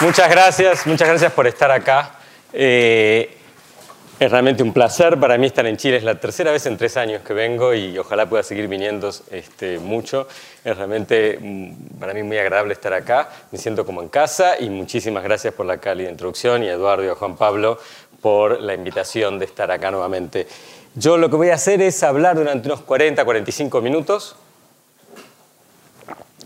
Muchas gracias, muchas gracias por estar acá. Eh, es realmente un placer para mí estar en Chile. Es la tercera vez en tres años que vengo y ojalá pueda seguir viniendo este, mucho. Es realmente mm, para mí muy agradable estar acá. Me siento como en casa y muchísimas gracias por la cálida introducción y a Eduardo y a Juan Pablo por la invitación de estar acá nuevamente. Yo lo que voy a hacer es hablar durante unos 40, 45 minutos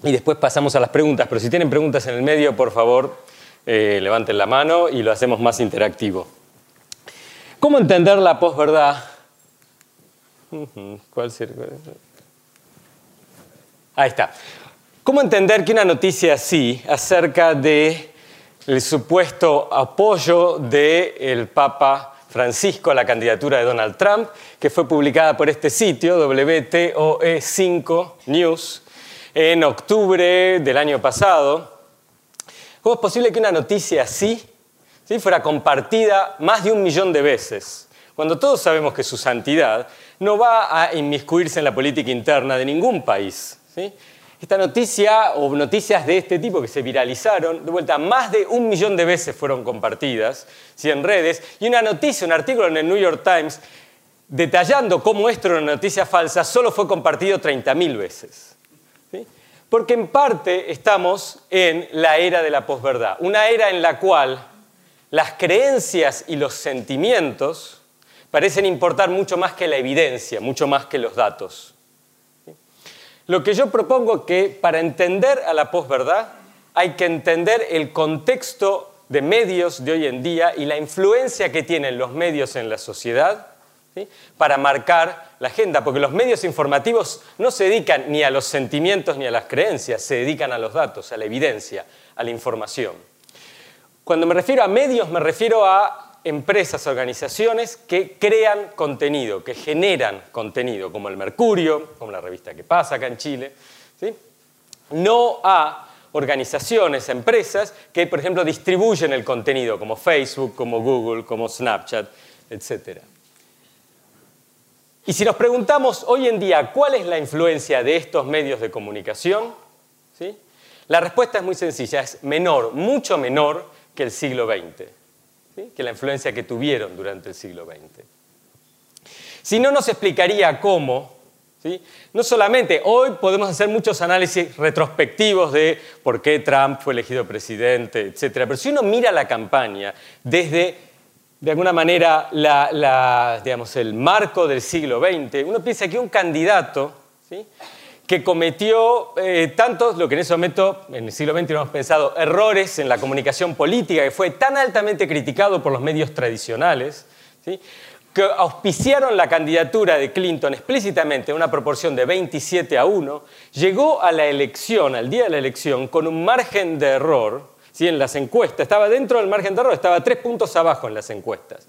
y después pasamos a las preguntas. Pero si tienen preguntas en el medio, por favor, eh, levanten la mano y lo hacemos más interactivo. ¿Cómo entender la posverdad? ¿Cuál Ahí está. ¿Cómo entender que una noticia así acerca del supuesto apoyo del Papa Francisco a la candidatura de Donald Trump, que fue publicada por este sitio, WTOE5 News, en octubre del año pasado, ¿Cómo es posible que una noticia así fuera compartida más de un millón de veces? Cuando todos sabemos que su santidad no va a inmiscuirse en la política interna de ningún país. Esta noticia o noticias de este tipo que se viralizaron, de vuelta, más de un millón de veces fueron compartidas en redes, y una noticia, un artículo en el New York Times detallando cómo esto era una noticia falsa, solo fue compartido 30.000 veces. Porque en parte estamos en la era de la posverdad, una era en la cual las creencias y los sentimientos parecen importar mucho más que la evidencia, mucho más que los datos. Lo que yo propongo que para entender a la posverdad hay que entender el contexto de medios de hoy en día y la influencia que tienen los medios en la sociedad para marcar la agenda, porque los medios informativos no se dedican ni a los sentimientos ni a las creencias, se dedican a los datos, a la evidencia, a la información. Cuando me refiero a medios, me refiero a empresas, organizaciones que crean contenido, que generan contenido, como el Mercurio, como la revista que pasa acá en Chile, no a organizaciones, empresas que, por ejemplo, distribuyen el contenido, como Facebook, como Google, como Snapchat, etcétera. Y si nos preguntamos hoy en día cuál es la influencia de estos medios de comunicación, ¿sí? la respuesta es muy sencilla, es menor, mucho menor que el siglo XX, que la influencia que tuvieron durante el siglo XX. Si no, nos explicaría cómo, ¿sí? no solamente hoy podemos hacer muchos análisis retrospectivos de por qué Trump fue elegido presidente, etc., pero si uno mira la campaña desde de alguna manera digamos, el marco del siglo XX, uno piensa que un candidato que cometió eh, tantos, lo que en ese momento, en el siglo XX hemos pensado, errores en la comunicación política, que fue tan altamente criticado por los medios tradicionales, que auspiciaron la candidatura de Clinton explícitamente en una proporción de 27 a 1, llegó a la elección, al día de la elección, con un margen de error ¿sí? en las encuestas, estaba dentro del margen de error, estaba tres puntos abajo en las encuestas.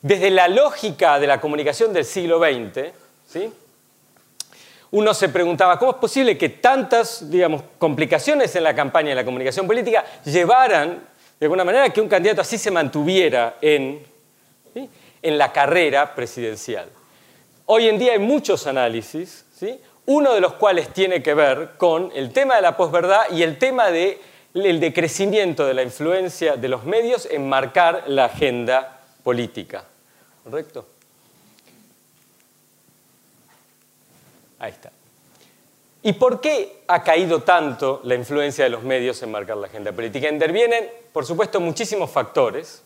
Desde la lógica de la comunicación del siglo XX, ¿sí? uno se preguntaba, ¿cómo es posible que tantas digamos, complicaciones en la campaña de la comunicación política llevaran, de alguna manera, que un candidato así se mantuviera en, en la carrera presidencial? Hoy en día hay muchos análisis, ¿sí? uno de los cuales tiene que ver con el tema de la posverdad y el tema de el decrecimiento de la influencia de los medios en marcar la agenda política. ¿Correcto? Ahí está. ¿Y por qué ha caído tanto la influencia de los medios en marcar la agenda política? Intervienen, por supuesto, muchísimos factores.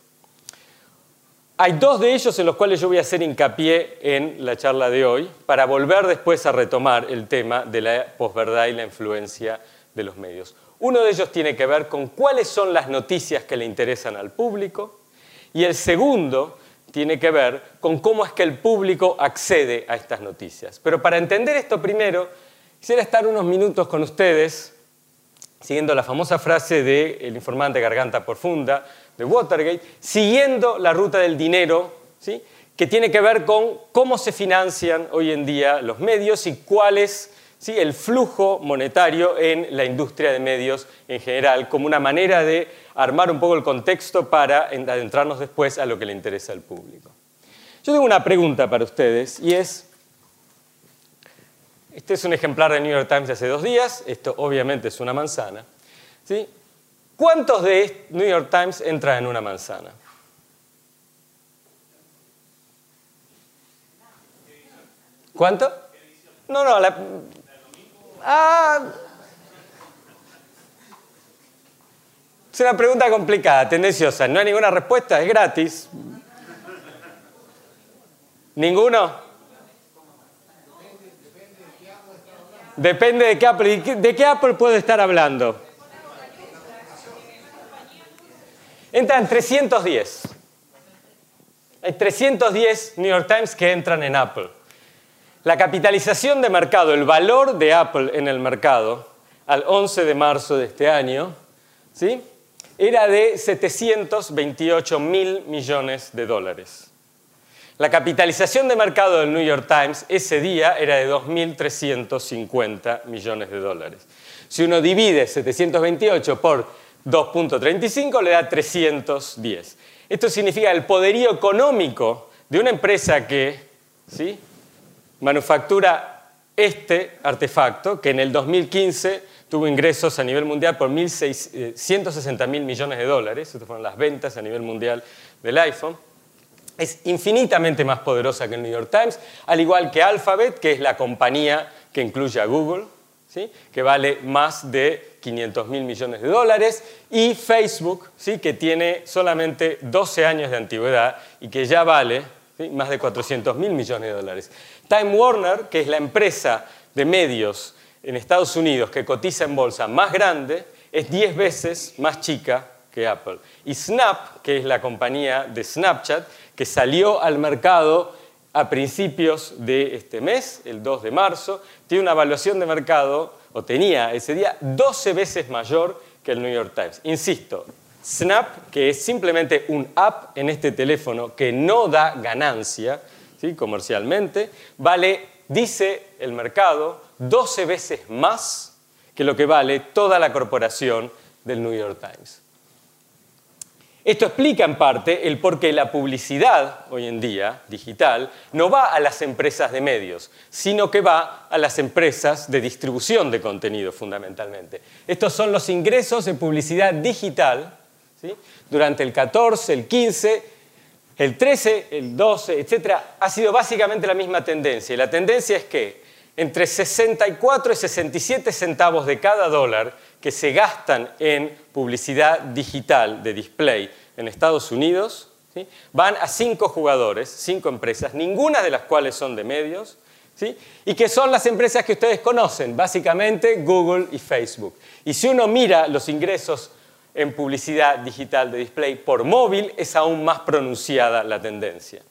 Hay dos de ellos en los cuales yo voy a hacer hincapié en la charla de hoy para volver después a retomar el tema de la posverdad y la influencia de los medios. Uno de ellos tiene que ver con cuáles son las noticias que le interesan al público y el segundo tiene que ver con cómo es que el público accede a estas noticias. Pero para entender esto primero, quisiera estar unos minutos con ustedes siguiendo la famosa frase del informante Garganta Profunda de Watergate, siguiendo la ruta del dinero, ¿sí? que tiene que ver con cómo se financian hoy en día los medios y cuáles el flujo monetario en la industria de medios en general, como una manera de armar un poco el contexto para adentrarnos después a lo que le interesa al público. Yo tengo una pregunta para ustedes y es, este es un ejemplar del New York Times de hace dos días, esto obviamente es una manzana, ¿sí? ¿Cuántos de New York Times entran en una manzana? ¿Cuánto? No, no, la... Ah, es una pregunta complicada, tendenciosa. No hay ninguna respuesta, es gratis. ¿Ninguno? Depende de qué Apple. ¿De qué Apple puede estar hablando? Entran 310. Hay 310 New York Times que entran en Apple. La capitalización de mercado, el valor de Apple en el mercado al 11 de marzo de este año, ¿sí? era de 728 mil millones de dólares. La capitalización de mercado del New York Times ese día era de 2.350 millones de dólares. Si uno divide 728 por 2.35 le da 310. Esto significa el poderío económico de una empresa que ¿sí? Manufactura este artefacto, que en el 2015 tuvo ingresos a nivel mundial por 160 mil millones de dólares, estas fueron las ventas a nivel mundial del iPhone, es infinitamente más poderosa que el New York Times, al igual que Alphabet, que es la compañía que incluye a Google, ¿sí? que vale más de 500 mil millones de dólares, y Facebook, ¿sí? que tiene solamente 12 años de antigüedad y que ya vale más de 400 mil millones de dólares. Time Warner, que es la empresa de medios en Estados Unidos que cotiza en bolsa más grande, es 10 veces más chica que Apple. Y Snap, que es la compañía de Snapchat, que salió al mercado a principios de este mes, el 2 de marzo, tiene una evaluación de mercado, o tenía ese día, 12 veces mayor que el New York Times. Insisto, Snap, que es simplemente un app en este teléfono que no da ganancia ¿sí? comercialmente, vale, dice el mercado, 12 veces más que lo que vale toda la corporación del New York Times. Esto explica en parte el por qué la publicidad hoy en día, digital, no va a las empresas de medios, sino que va a las empresas de distribución de contenido fundamentalmente. Estos son los ingresos de publicidad digital durante el 14, el 15, el 13, el 12, etc. Ha sido básicamente la misma tendencia. Y la tendencia es que entre 64 y 67 centavos de cada dólar que se gastan en publicidad digital de display en Estados Unidos van a cinco jugadores, cinco empresas, ninguna de las cuales son de medios, y que son las empresas que ustedes conocen, básicamente Google y Facebook. Y si uno mira los ingresos en publicidad digital de display por móvil, es aún más pronunciada la tendencia.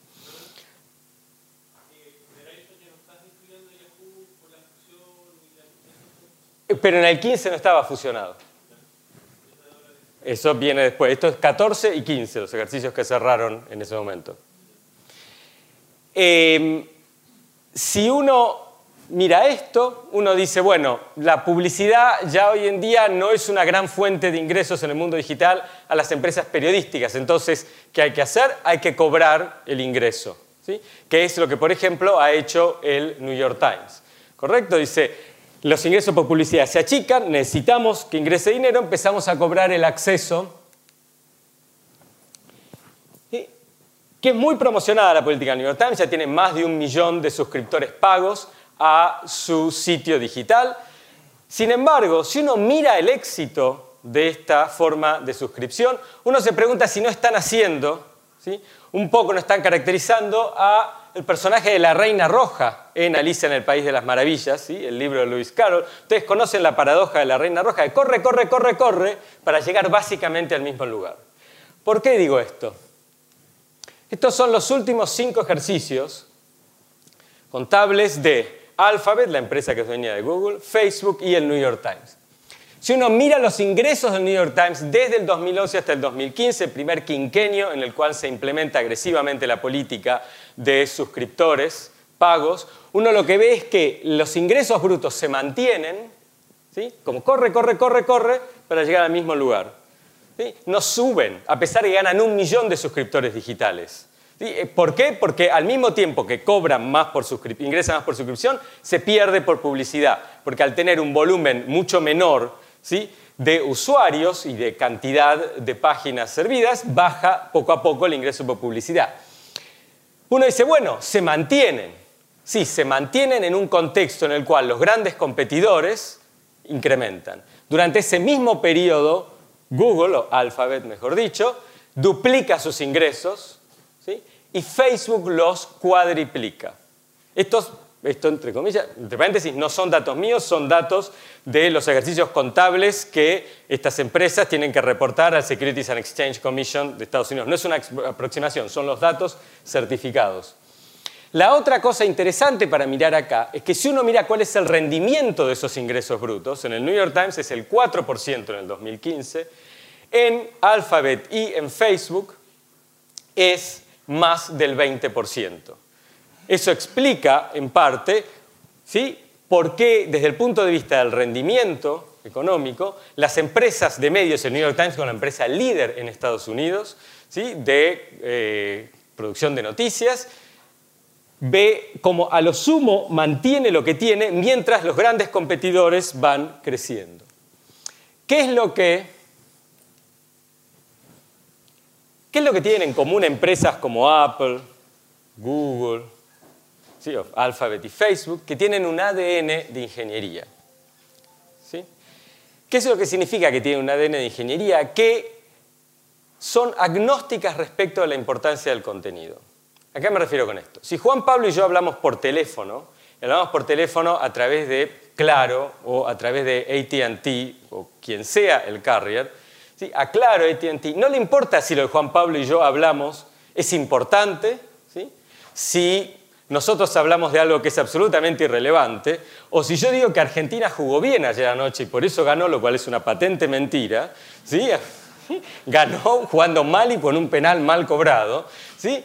Pero en el 15 no estaba fusionado. Eso viene después. Esto es 14 y 15, los ejercicios que cerraron en ese momento. Em, si uno mira esto, uno dice, bueno, la publicidad ya hoy en día no es una gran fuente de ingresos en el mundo digital a las empresas periodísticas. Entonces, ¿qué hay que hacer? Hay que cobrar el ingreso, ¿sí? que es lo que, por ejemplo, ha hecho el New York Times. ¿Correcto? Dice, los ingresos por publicidad se achican, necesitamos que ingrese dinero, empezamos a cobrar el acceso, que es muy promocionada la política del New York Times, ya tiene más de un millón de suscriptores pagos a su sitio digital. Sin embargo, si uno mira el éxito de esta forma de suscripción, uno se pregunta si no están haciendo, ¿sí? un poco no están caracterizando a el personaje de la Reina Roja en Alicia en el País de las Maravillas, ¿sí? el libro de Lewis Carroll. Ustedes conocen la paradoja de la Reina Roja, de corre, corre, corre, corre, para llegar básicamente al mismo lugar. ¿Por qué digo esto? Estos son los últimos cinco ejercicios contables de Alphabet, la empresa que es dueña de Google, Facebook y el New York Times. Si uno mira los ingresos del New York Times desde el 2011 hasta el 2015, el primer quinquenio en el cual se implementa agresivamente la política de suscriptores pagos, uno lo que ve es que los ingresos brutos se mantienen, ¿sí? como corre, corre, corre, corre, para llegar al mismo lugar. No suben, a pesar de que ganan un millón de suscriptores digitales. Eh, ¿Por qué? Porque al mismo tiempo que cobran más por ingresan más por suscripción, se pierde por publicidad. Porque al tener un volumen mucho menor ¿sí? de usuarios y de cantidad de páginas servidas, baja poco a poco el ingreso por publicidad. Uno dice, bueno, se mantienen. Sí, se mantienen en un contexto en el cual los grandes competidores incrementan. Durante ese mismo periodo, Google, o Alphabet mejor dicho, duplica sus ingresos y Facebook los cuadriplica. Estos esto entre comillas, entre paréntesis, no son datos míos, son datos de los ejercicios contables que estas empresas tienen que reportar al Securities and Exchange Commission de Estados Unidos. No es una aproximación, son los datos certificados. La otra cosa interesante para mirar acá es que si uno mira cuál es el rendimiento de esos ingresos brutos, en el New York Times es el 4% en el 2015, en Alphabet y en Facebook es más del 20%. Eso explica, en parte, ¿sí? por qué, desde el punto de vista del rendimiento económico, las empresas de medios, el New York Times como la empresa líder en Estados Unidos, ¿sí? de eh, producción de noticias, ve como a lo sumo mantiene lo que tiene mientras los grandes competidores van creciendo. ¿Qué es lo que, qué es lo que tienen en común empresas como Apple, Google, ¿sí? Alphabet y Facebook, que tienen un ADN de ingeniería. ¿sí? ¿Qué es lo que significa que tienen un ADN de ingeniería? Que son agnósticas respecto a la importancia del contenido. ¿A qué me refiero con esto? Si Juan Pablo y yo hablamos por teléfono, hablamos por teléfono a través de Claro o a través de ATT o quien sea el carrier, ¿sí? a Claro, ATT, no le importa si lo de Juan Pablo y yo hablamos es importante, ¿sí? si nosotros hablamos de algo que es absolutamente irrelevante, o si yo digo que Argentina jugó bien ayer anoche y por eso ganó, lo cual es una patente mentira, ¿sí? ganó jugando mal y con un penal mal cobrado, ¿sí?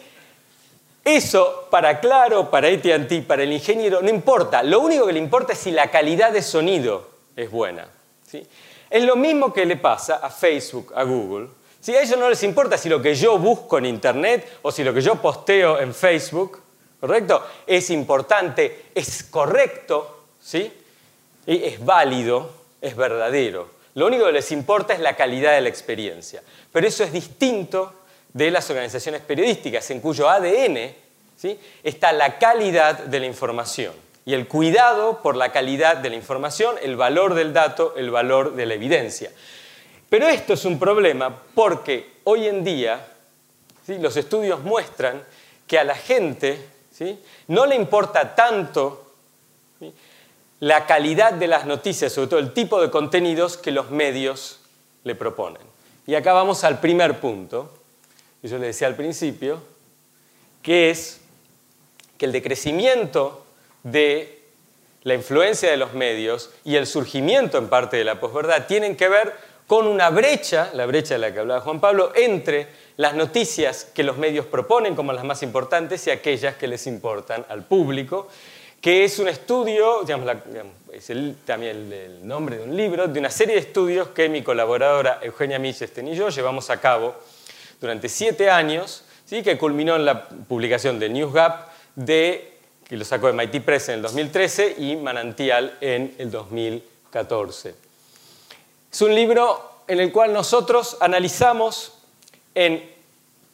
Eso, para Claro, para AT&T, para el ingeniero, no importa. Lo único que le importa es si la calidad de sonido es buena. ¿sí? Es lo mismo que le pasa a Facebook, a Google. ¿sí? A ellos no les importa si lo que yo busco en Internet o si lo que yo posteo en Facebook ¿Correcto? Es importante, es correcto, ¿sí? Y es válido, es verdadero. Lo único que les importa es la calidad de la experiencia. Pero eso es distinto de las organizaciones periodísticas, en cuyo ADN ¿sí? está la calidad de la información y el cuidado por la calidad de la información, el valor del dato, el valor de la evidencia. Pero esto es un problema porque hoy en día ¿sí? los estudios muestran que a la gente no le importa tanto la calidad de las noticias, sobre todo el tipo de contenidos que los medios le proponen. Y acá vamos al primer punto, que yo le decía al principio, que es que el decrecimiento de la influencia de los medios y el surgimiento en parte de la posverdad tienen que ver con una brecha, la brecha de la que hablaba Juan Pablo, entre las noticias que los medios proponen como las más importantes y aquellas que les importan al público, que es un estudio, digamos, es también el, nombre de un libro, de una serie de estudios que mi colaboradora Eugenia Michesten y yo llevamos a cabo durante siete años, ¿sí? que culminó en la publicación de NewsGap, de, que lo sacó de MIT Press en el 2013 y Manantial en el 2014. Es un libro en el cual nosotros analizamos en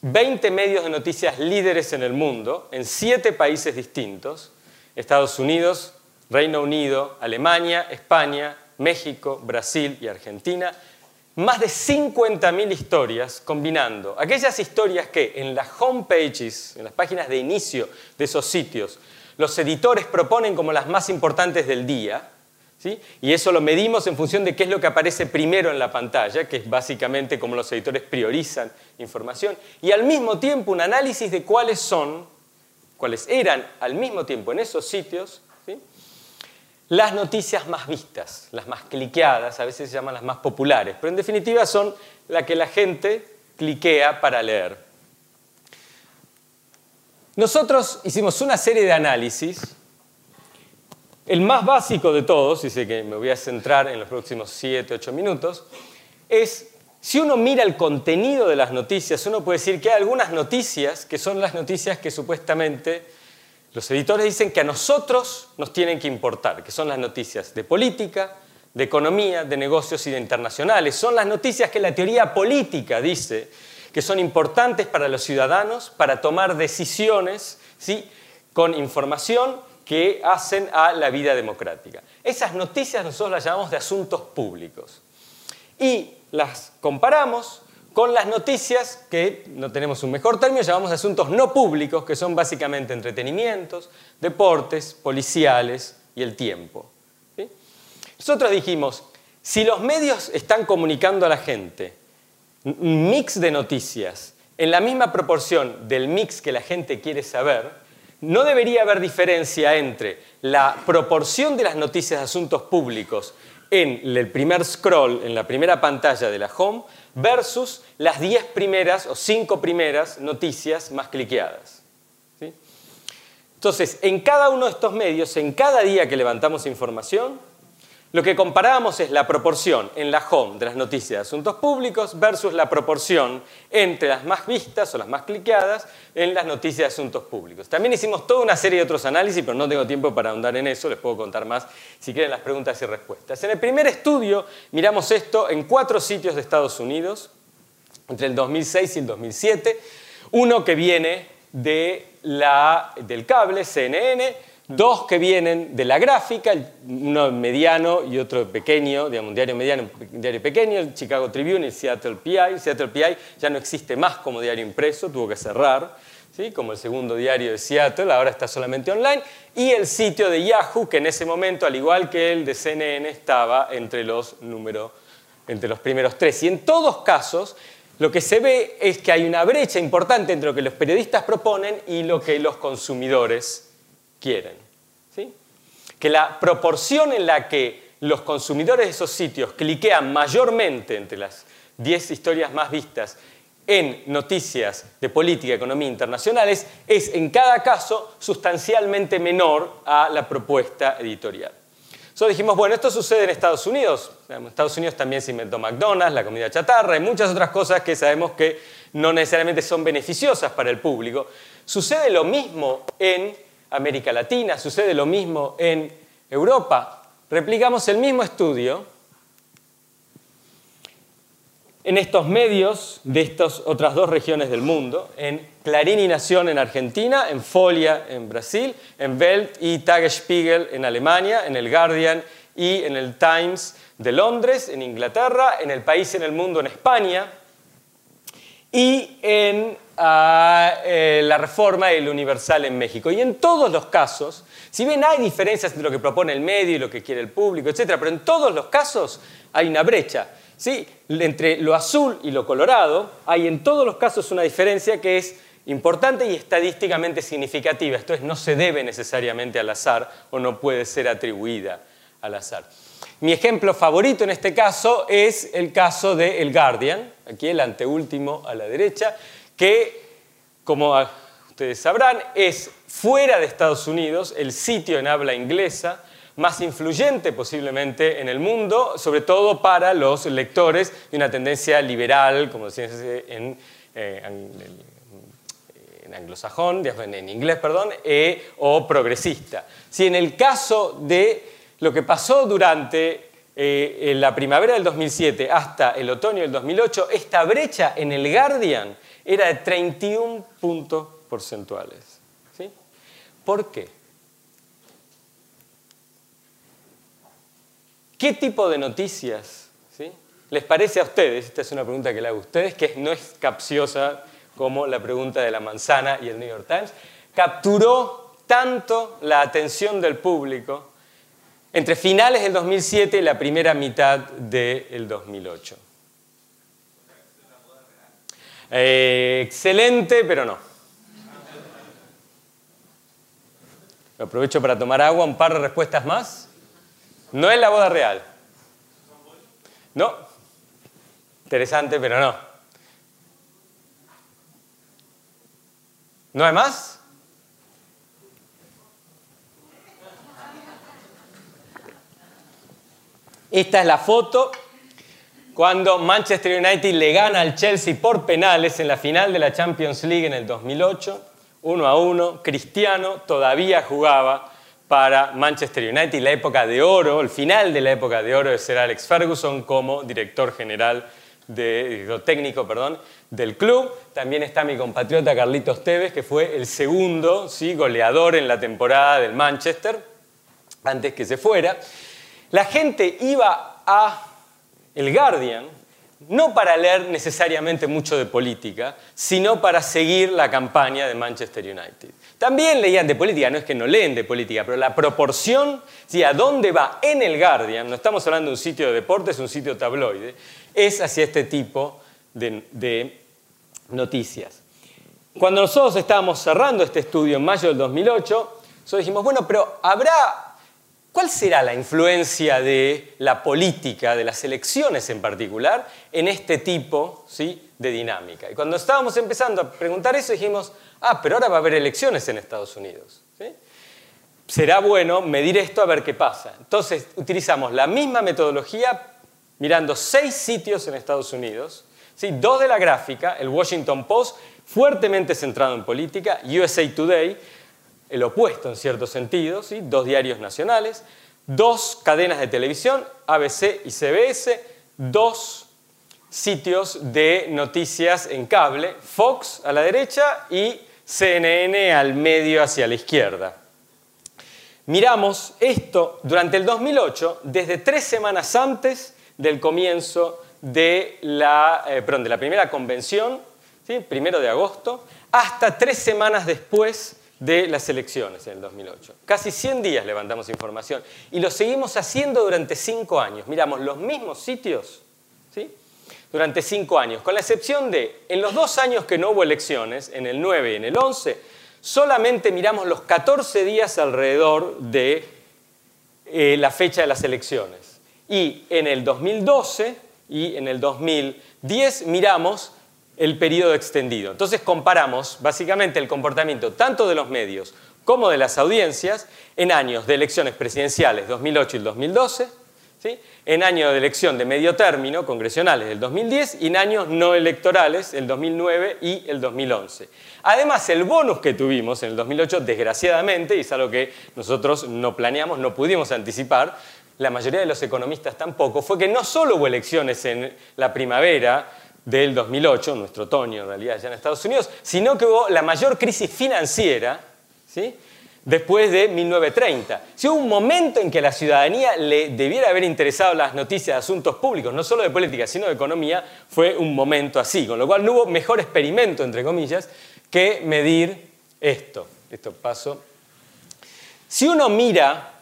20 medios de noticias líderes en el mundo, en 7 países distintos, Estados Unidos, Reino Unido, Alemania, España, México, Brasil y Argentina, más de 50.000 historias combinando aquellas historias que en las homepages, en las páginas de inicio de esos sitios, los editores proponen como las más importantes del día, y eso lo medimos en función de qué es lo que aparece primero en la pantalla, que es básicamente cómo los editores priorizan información, y al mismo tiempo un análisis de cuáles son, cuáles eran al mismo tiempo en esos sitios, las noticias más vistas, las más cliqueadas, a veces se llaman las más populares, pero en definitiva son las que la gente cliquea para leer. Nosotros hicimos una serie de análisis el más básico de todos, y sé que me voy a centrar en los próximos 7, 8 minutos, es si uno mira el contenido de las noticias, uno puede decir que hay algunas noticias que son las noticias que supuestamente los editores dicen que a nosotros nos tienen que importar, que son las noticias de política, de economía, de negocios y de internacionales. Son las noticias que la teoría política dice que son importantes para los ciudadanos para tomar decisiones ¿sí? con información que hacen a la vida democrática. Esas noticias nosotros las llamamos de asuntos públicos. Y las comparamos con las noticias que, no tenemos un mejor término, llamamos asuntos no públicos, que son básicamente entretenimientos, deportes, policiales y el tiempo. Nosotros dijimos, si los medios están comunicando a la gente mix de noticias en la misma proporción del mix que la gente quiere saber, no debería haber diferencia entre la proporción de las noticias de asuntos públicos en el primer scroll, en la primera pantalla de la home, versus las 10 primeras o 5 primeras noticias más cliqueadas. Entonces, en cada uno de estos medios, en cada día que levantamos información, lo que comparábamos es la proporción en la home de las noticias de asuntos públicos versus la proporción entre las más vistas o las más cliqueadas en las noticias de asuntos públicos. También hicimos toda una serie de otros análisis, pero no tengo tiempo para ahondar en eso, les puedo contar más si quieren las preguntas y respuestas. En el primer estudio miramos esto en cuatro sitios de Estados Unidos, entre el 2006 y el 2007. Uno que viene de la, del cable, CNN, dos que vienen de la gráfica, uno mediano y otro pequeño, digamos, un diario mediano un diario pequeño, el Chicago Tribune y el Seattle PI. El Seattle PI ya no existe más como diario impreso, tuvo que cerrar, ¿sí? como el segundo diario de Seattle, ahora está solamente online, y el sitio de Yahoo, que en ese momento, al igual que el de CNN, estaba entre los, entre los primeros tres. Y en todos casos, lo que se ve es que hay una brecha importante entre lo que los periodistas proponen y lo que los consumidores quieren. Que la proporción en la que los consumidores de esos sitios cliquean mayormente entre las 10 historias más vistas en noticias de política y economía internacionales es en cada caso sustancialmente menor a la propuesta editorial. Entonces dijimos, bueno, esto sucede en Estados Unidos. En Estados Unidos también se inventó McDonald's, la comida chatarra y muchas otras cosas que sabemos que no necesariamente son beneficiosas para el público. Sucede lo mismo en América Latina, sucede lo mismo en Europa. Replicamos el mismo estudio en estos medios de estas otras dos regiones del mundo, en Clarín y Nación en Argentina, en Folia en Brasil, en Welt y Tagesspiegel en Alemania, en el Guardian y en el Times de Londres, en Inglaterra, en el país en el mundo en España y en a eh, la reforma y el universal en México. Y en todos los casos, si bien hay diferencias entre lo que propone el medio y lo que quiere el público, etc., pero en todos los casos hay una brecha. ¿sí? Entre lo azul y lo colorado hay en todos los casos una diferencia que es importante y estadísticamente significativa. Esto es, no se debe necesariamente al azar o no puede ser atribuida al azar. Mi ejemplo favorito en este caso es el caso de El Guardian, aquí el anteúltimo a la derecha, que, como ustedes sabrán, es fuera de Estados Unidos el sitio en habla inglesa más influyente posiblemente en el mundo, sobre todo para los lectores de una tendencia liberal, como en, eh, en, anglosajón, en inglés, perdón, e, o progresista. Si en el caso de lo que pasó durante eh, la primavera del 2007 hasta el otoño del 2008, esta brecha en el Guardian era de 31 puntos porcentuales. ¿Por qué? ¿Qué tipo de noticias les parece a ustedes? Esta es una pregunta que le hago a ustedes, que no es capciosa como la pregunta de la manzana y el New York Times. Capturó tanto la atención del público entre finales del 2007 y la primera mitad del 2008. Eh, excelente, pero no. Aprovecho para tomar agua, un par de respuestas más. No es la boda real. No. Interesante, pero no. ¿No hay más? Esta es la foto cuando Manchester United le gana al Chelsea por penales en la final de la Champions League en el 2008, 1 a 1, Cristiano todavía jugaba para Manchester United, la época de oro, el final de la época de oro de Sir Alex Ferguson como director general, de, técnico perdón, del club. También está mi compatriota Carlitos Tevez, que fue el segundo ¿sí? goleador en la temporada del Manchester, antes que se fuera. La gente iba a El Guardian, no para leer necesariamente mucho de política, sino para seguir la campaña de Manchester United. También leían de política, no es que no leen de política, pero la proporción, ¿sí? a dónde va en el Guardian, no estamos hablando de un sitio de deportes, un sitio tabloide, es hacia este tipo de, noticias. Cuando nosotros estábamos cerrando este estudio en mayo del 2008, nosotros dijimos, bueno, pero habrá, ¿cuál será la influencia de la política, de las elecciones en particular, en este tipo ¿sí? de dinámica? Y cuando estábamos empezando a preguntar eso, dijimos, ah, pero ahora va a haber elecciones en Estados Unidos. Será bueno medir esto a ver qué pasa. Entonces, utilizamos la misma metodología mirando seis sitios en Estados Unidos, ¿sí? dos de la gráfica, el Washington Post, fuertemente centrado en política, USA Today, el opuesto en cierto sentido, ¿sí? dos diarios nacionales, dos cadenas de televisión, ABC y CBS, dos sitios de noticias en cable, Fox a la derecha y CNN al medio hacia la izquierda. Miramos esto durante el 2008, desde tres semanas antes del comienzo de la, eh, de la primera convención, ¿sí? primero de agosto, hasta tres semanas después de las elecciones en el 2008. Casi 100 días levantamos información y lo seguimos haciendo durante cinco años. Miramos los mismos sitios ¿sí? durante cinco años, con la excepción de, en los dos años que no hubo elecciones, en el 9 y en el 11, solamente miramos los 14 días alrededor de eh, la fecha de las elecciones. Y en el 2012 y en el 2010 miramos el periodo extendido. Entonces comparamos básicamente el comportamiento tanto de los medios como de las audiencias en años de elecciones presidenciales 2008 y el 2012, ¿sí? en años de elección de medio término, congresionales del 2010, y en años no electorales, el 2009 y el 2011. Además, el bonus que tuvimos en el 2008, desgraciadamente, y es algo que nosotros no planeamos, no pudimos anticipar, la mayoría de los economistas tampoco, fue que no solo hubo elecciones en la primavera del 2008, nuestro otoño en realidad ya en Estados Unidos, sino que hubo la mayor crisis financiera ¿sí? después de 1930. Si hubo un momento en que la ciudadanía le debiera haber interesado las noticias de asuntos públicos, no solo de política, sino de economía, fue un momento así, con lo cual no hubo mejor experimento, entre comillas, que medir esto. Esto paso. Si uno mira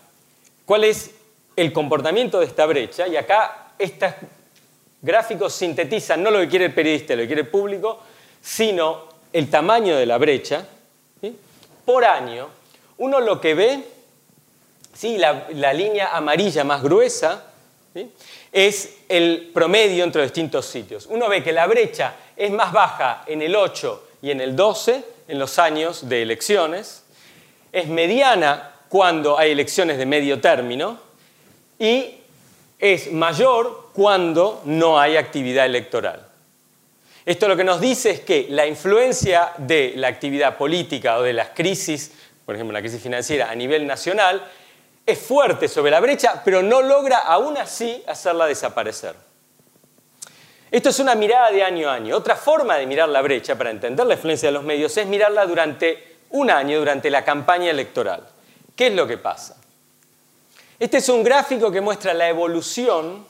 cuál es el comportamiento de esta brecha, y acá estos gráficos sintetizan no lo que quiere el periodista, lo que quiere el público, sino el tamaño de la brecha, por año, uno lo que ve, ¿sí? la, línea amarilla más gruesa, es el promedio entre distintos sitios. Uno ve que la brecha es más baja en el 8 y en el 12, en los años de elecciones, es mediana cuando hay elecciones de medio término, y es mayor cuando no hay actividad electoral. Esto lo que nos dice es que la influencia de la actividad política o de las crisis, por ejemplo la crisis financiera a nivel nacional, es fuerte sobre la brecha, pero no logra aún así hacerla desaparecer. Esto es una mirada de año a año. Otra forma de mirar la brecha para entender la influencia de los medios es mirarla durante un año, durante la campaña electoral. ¿Qué es lo que pasa? Este es un gráfico que muestra la evolución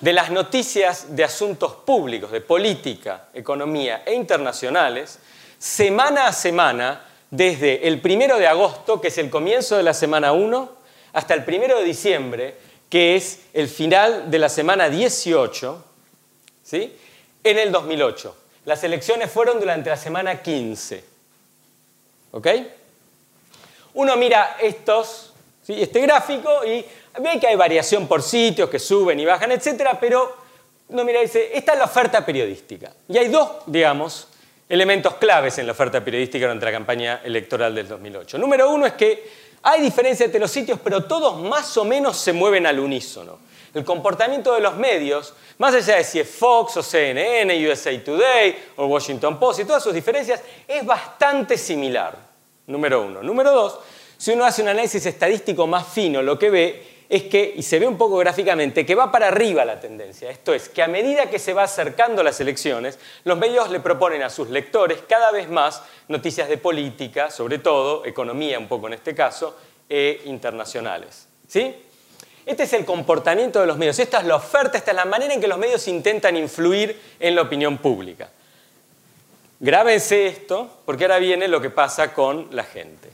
de las noticias de asuntos públicos, de política, economía e internacionales, semana a semana, desde el primero de agosto, que es el comienzo de la semana 1, hasta el primero de diciembre, que es el final de la semana 18, ¿sí? en el 2008. Las elecciones fueron durante la semana 15. ¿Ok? Uno mira estos este gráfico y ve que hay variación por sitios que suben y bajan, etcétera, pero no mira, dice, esta es la oferta periodística. Y hay dos, digamos, elementos claves en la oferta periodística durante la campaña electoral del 2008. Número uno es que hay diferencia entre los sitios, pero todos más o menos se mueven al unísono. El comportamiento de los medios, más allá de si es Fox o CNN, USA Today o Washington Post y todas sus diferencias, es bastante similar. Número uno. Número dos, si uno hace un análisis estadístico más fino, lo que ve es que, y se ve un poco gráficamente, que va para arriba la tendencia. Esto es, que a medida que se va acercando las elecciones, los medios le proponen a sus lectores cada vez más noticias de política, sobre todo, economía un poco en este caso, e internacionales. ¿Sí? Este es el comportamiento de los medios, esta es la oferta, esta es la manera en que los medios intentan influir en la opinión pública. Grábense esto, porque ahora viene lo que pasa con la gente.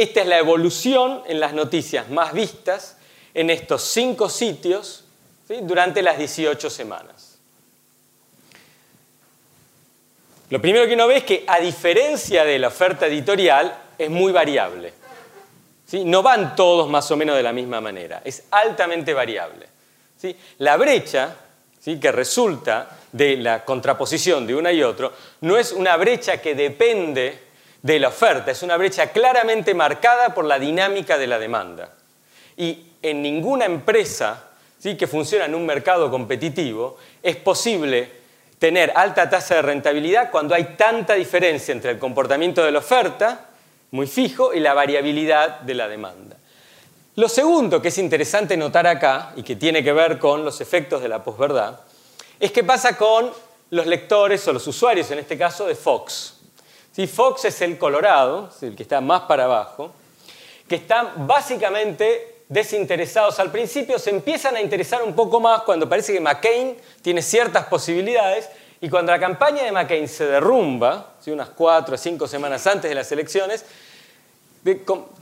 Esta es la evolución en las noticias más vistas en estos cinco sitios durante las 18 semanas. Lo primero que uno ve es que, a diferencia de la oferta editorial, es muy variable. No van todos más o menos de la misma manera, es altamente variable. La brecha que resulta de la contraposición de una y otro no es una brecha que depende de la oferta, es una brecha claramente marcada por la dinámica de la demanda. Y en ninguna empresa ¿sí? que funciona en un mercado competitivo es posible tener alta tasa de rentabilidad cuando hay tanta diferencia entre el comportamiento de la oferta, muy fijo, y la variabilidad de la demanda. Lo segundo que es interesante notar acá, y que tiene que ver con los efectos de la posverdad, es qué pasa con los lectores o los usuarios, en este caso, de Fox. Fox es el colorado, el que está más para abajo, que están básicamente desinteresados al principio, se empiezan a interesar un poco más cuando parece que McCain tiene ciertas posibilidades y cuando la campaña de McCain se derrumba, unas cuatro o cinco semanas antes de las elecciones,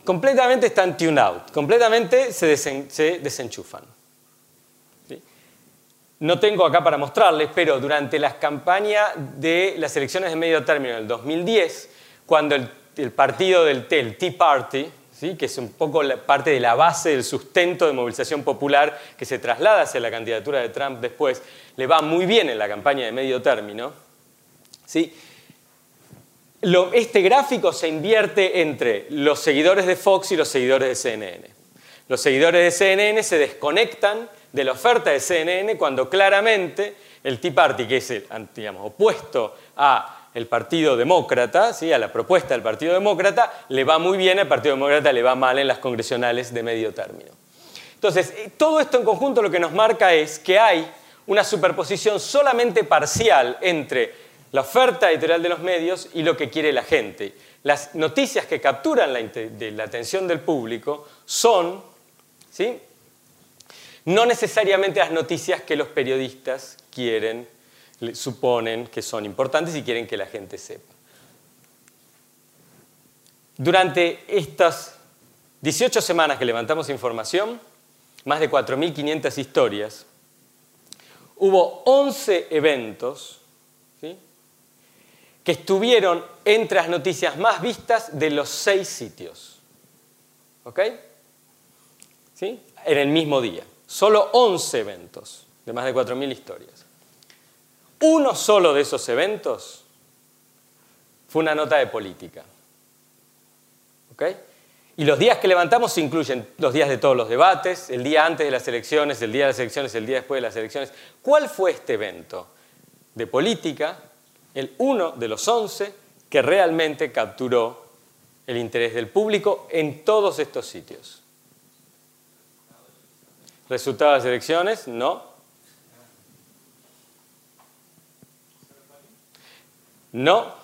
completamente están tune out, completamente se desenchufan. No tengo acá para mostrarles, pero durante las campañas de las elecciones de medio término del 2010, cuando el, partido del Tea Party, ¿sí? que es un poco parte de la base del sustento de movilización popular que se traslada hacia la candidatura de Trump después, le va muy bien en la campaña de medio término, ¿sí? este gráfico se invierte entre los seguidores de Fox y los seguidores de CNN. Los seguidores de CNN se desconectan de la oferta de CNN cuando claramente el Tea Party, que es el, digamos, opuesto a el Partido Demócrata, ¿sí? a la propuesta del Partido Demócrata, le va muy bien, al Partido Demócrata le va mal en las congresionales de medio término. Entonces, eh, todo esto en conjunto lo que nos marca es que hay una superposición solamente parcial entre la oferta editorial de los medios y lo que quiere la gente. Las noticias que capturan la, la atención del público son ¿sí? No necesariamente las noticias que los periodistas quieren, suponen que son importantes y quieren que la gente sepa. Durante estas 18 semanas que levantamos información, más de 4.500 historias, hubo 11 eventos que estuvieron entre las noticias más vistas de los seis sitios. ¿Ok? ¿Sí? En el mismo día. Solo 11 eventos de más de 4.000 historias. Uno solo de esos eventos fue una nota de política. ¿Ok? Y los días que levantamos incluyen los días de todos los debates, el día antes de las elecciones, el día de las elecciones, el día después de las elecciones. ¿Cuál fue este evento de política, el uno de los 11, que realmente capturó el interés del público en todos estos sitios? ¿Resultado de las elecciones? No. No.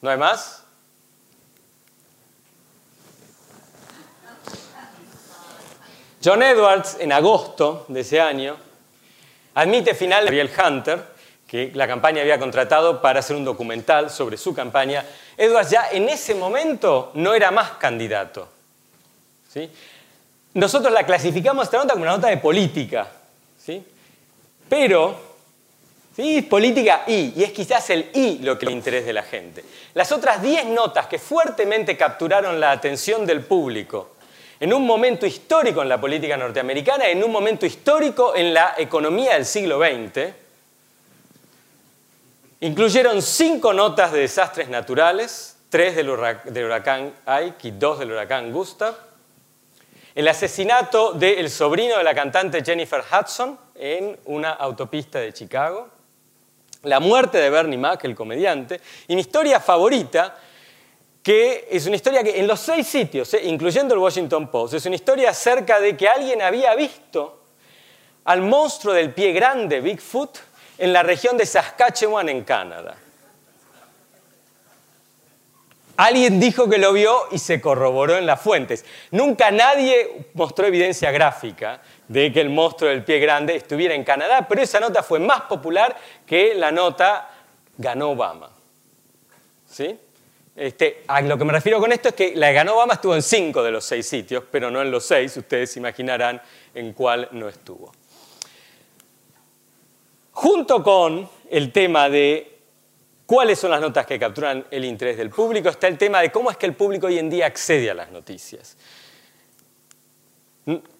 ¿No hay más? John Edwards, en agosto de ese año, admite final Ariel Hunter, que la campaña había contratado para hacer un documental sobre su campaña. Edwards ya en ese momento no era más candidato. Nosotros la clasificamos esta nota como una nota de política, ¿sí? pero ¿sí? política y, y es quizás el y lo que le interesa de la gente. Las otras 10 notas que fuertemente capturaron la atención del público en un momento histórico en la política norteamericana, en un momento histórico en la economía del siglo XX, incluyeron cinco notas de desastres naturales, tres del, huracán Ike y dos del huracán Gustav, el asesinato del sobrino de la cantante Jennifer Hudson en una autopista de Chicago. la muerte de Bernie Mac, el comediante, y mi historia favorita, que es una historia que en los seis sitios, eh, incluyendo el Washington Post, es una historia acerca de que alguien había visto al monstruo del pie grande, Bigfoot, en la región de Saskatchewan, en Canadá. Alguien dijo que lo vio y se corroboró en las fuentes. Nunca nadie mostró evidencia gráfica de que el monstruo del pie grande estuviera en Canadá, pero esa nota fue más popular que la nota ganó Obama. ¿Sí? Este, a lo que me refiero con esto es que la ganó Obama estuvo en cinco de los seis sitios, pero no en los seis. Ustedes imaginarán en cuál no estuvo. Junto con el tema de cuáles son las notas que capturan el interés del público, está el tema de cómo es que el público hoy en día accede a las noticias.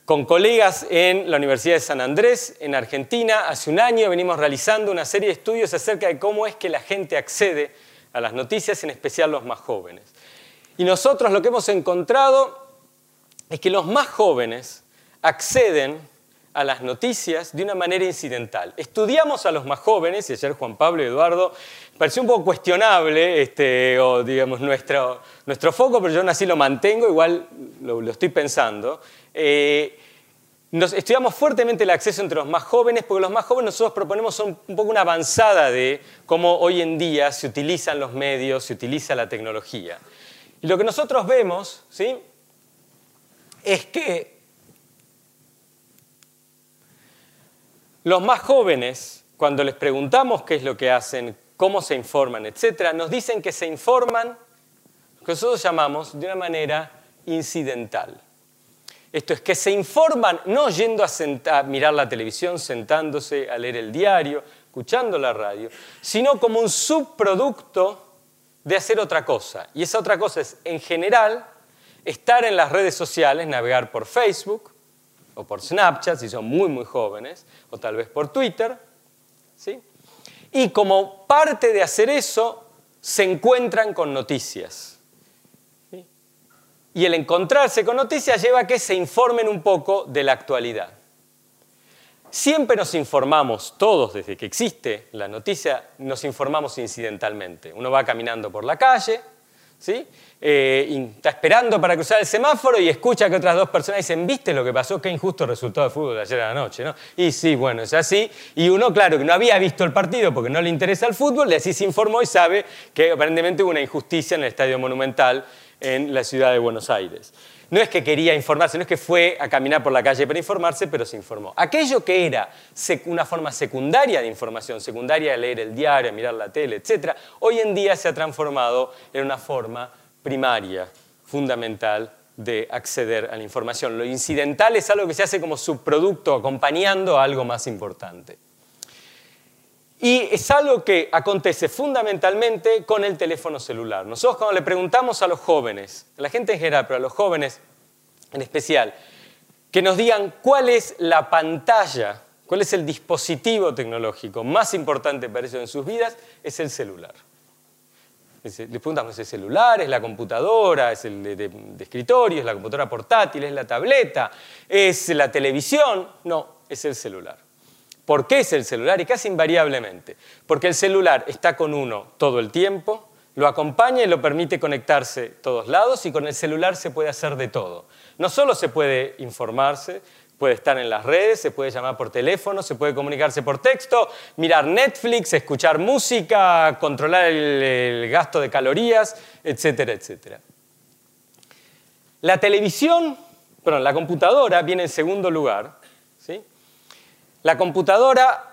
Con colegas en la Universidad de San Andrés, en Argentina, hace un año venimos realizando una serie de estudios acerca de cómo es que la gente accede a las noticias, en especial los más jóvenes. Y nosotros lo que hemos encontrado es que los más jóvenes acceden a las noticias de una manera incidental. Estudiamos a los más jóvenes, y ayer Juan Pablo y Eduardo pareció un poco cuestionable, este, o digamos, nuestro, nuestro foco, pero yo aún así lo mantengo, igual lo, estoy pensando. Eh, nos, estudiamos fuertemente el acceso entre los más jóvenes, porque los más jóvenes nosotros proponemos un poco una avanzada de cómo hoy en día se utilizan los medios, se utiliza la tecnología. Y lo que nosotros vemos ¿sí? es que Los más jóvenes, cuando les preguntamos qué es lo que hacen, cómo se informan, etc., nos dicen que se informan, lo que nosotros llamamos de una manera incidental. Esto es que se informan no yendo a, mirar la televisión, sentándose a leer el diario, escuchando la radio, sino como un subproducto de hacer otra cosa. Y esa otra cosa es, en general, estar en las redes sociales, navegar por Facebook, o por Snapchat, si son muy, muy jóvenes, o tal vez por Twitter. ¿sí? Y como parte de hacer eso, se encuentran con noticias. Y el encontrarse con noticias lleva a que se informen un poco de la actualidad. Siempre nos informamos, todos desde que existe la noticia, nos informamos incidentalmente. Uno va caminando por la calle, ¿sí? Eh, está esperando para cruzar el semáforo y escucha que otras dos personas dicen, ¿viste lo que pasó? Qué injusto resultado de fútbol de ayer a la noche, ¿no? Y sí, bueno, es así. Y uno, claro, que no había visto el partido porque no le interesa el fútbol, y así se informó y sabe que aparentemente hubo una injusticia en el Estadio Monumental en la ciudad de Buenos Aires. No es que quería informarse, no es que fue a caminar por la calle para informarse, pero se informó. Aquello que era una forma secundaria de información, secundaria de leer el diario, mirar la tele, etc., hoy en día se ha transformado en una forma primaria, fundamental de acceder a la información. Lo incidental es algo que se hace como subproducto acompañando a algo más importante. Y es algo que acontece fundamentalmente con el teléfono celular. Nosotros cuando le preguntamos a los jóvenes, a la gente en general, pero a los jóvenes en especial, que nos digan cuál es la pantalla, cuál es el dispositivo tecnológico más importante para ellos en sus vidas, es el celular. Les preguntamos, ¿es el celular? ¿Es la computadora? ¿Es el de, escritorio? ¿Es la computadora portátil? ¿Es la tableta? ¿Es la televisión? No, es el celular. ¿Por qué es el celular? Y casi invariablemente. Porque el celular está con uno todo el tiempo, lo acompaña y lo permite conectarse todos lados y con el celular se puede hacer de todo. No solo se puede informarse, puede estar en las redes, se puede llamar por teléfono, se puede comunicarse por texto, mirar Netflix, escuchar música, controlar el, gasto de calorías, etcétera, etcétera. La televisión, perdón, la computadora viene en segundo lugar. ¿Sí? La computadora